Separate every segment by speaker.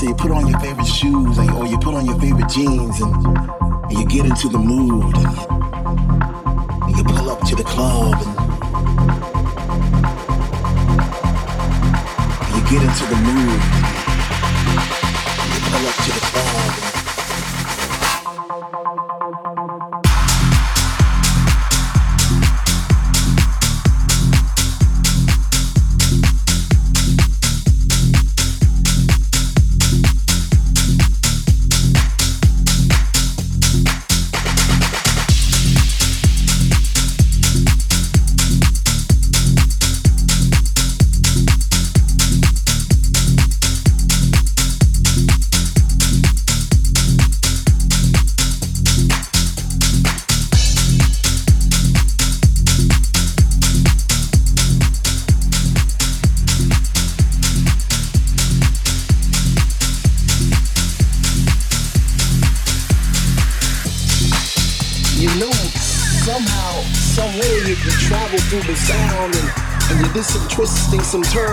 Speaker 1: So you put on your favorite shoes and, or you put on your favorite jeans and, and you get into the mood and you, and you pull up to the club and, and you get into the mood. some turn.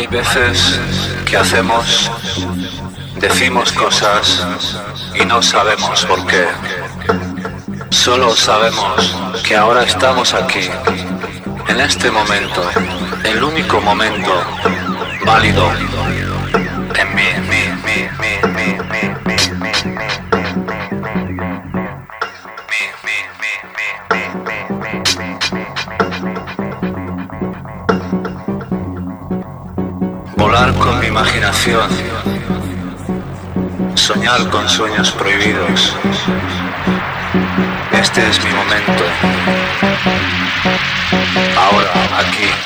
Speaker 2: Hay veces que hacemos, decimos cosas y no sabemos por qué. Solo sabemos que ahora estamos aquí, en este momento, el único momento válido soñar con sueños prohibidos. Este es mi momento. Ahora, aquí.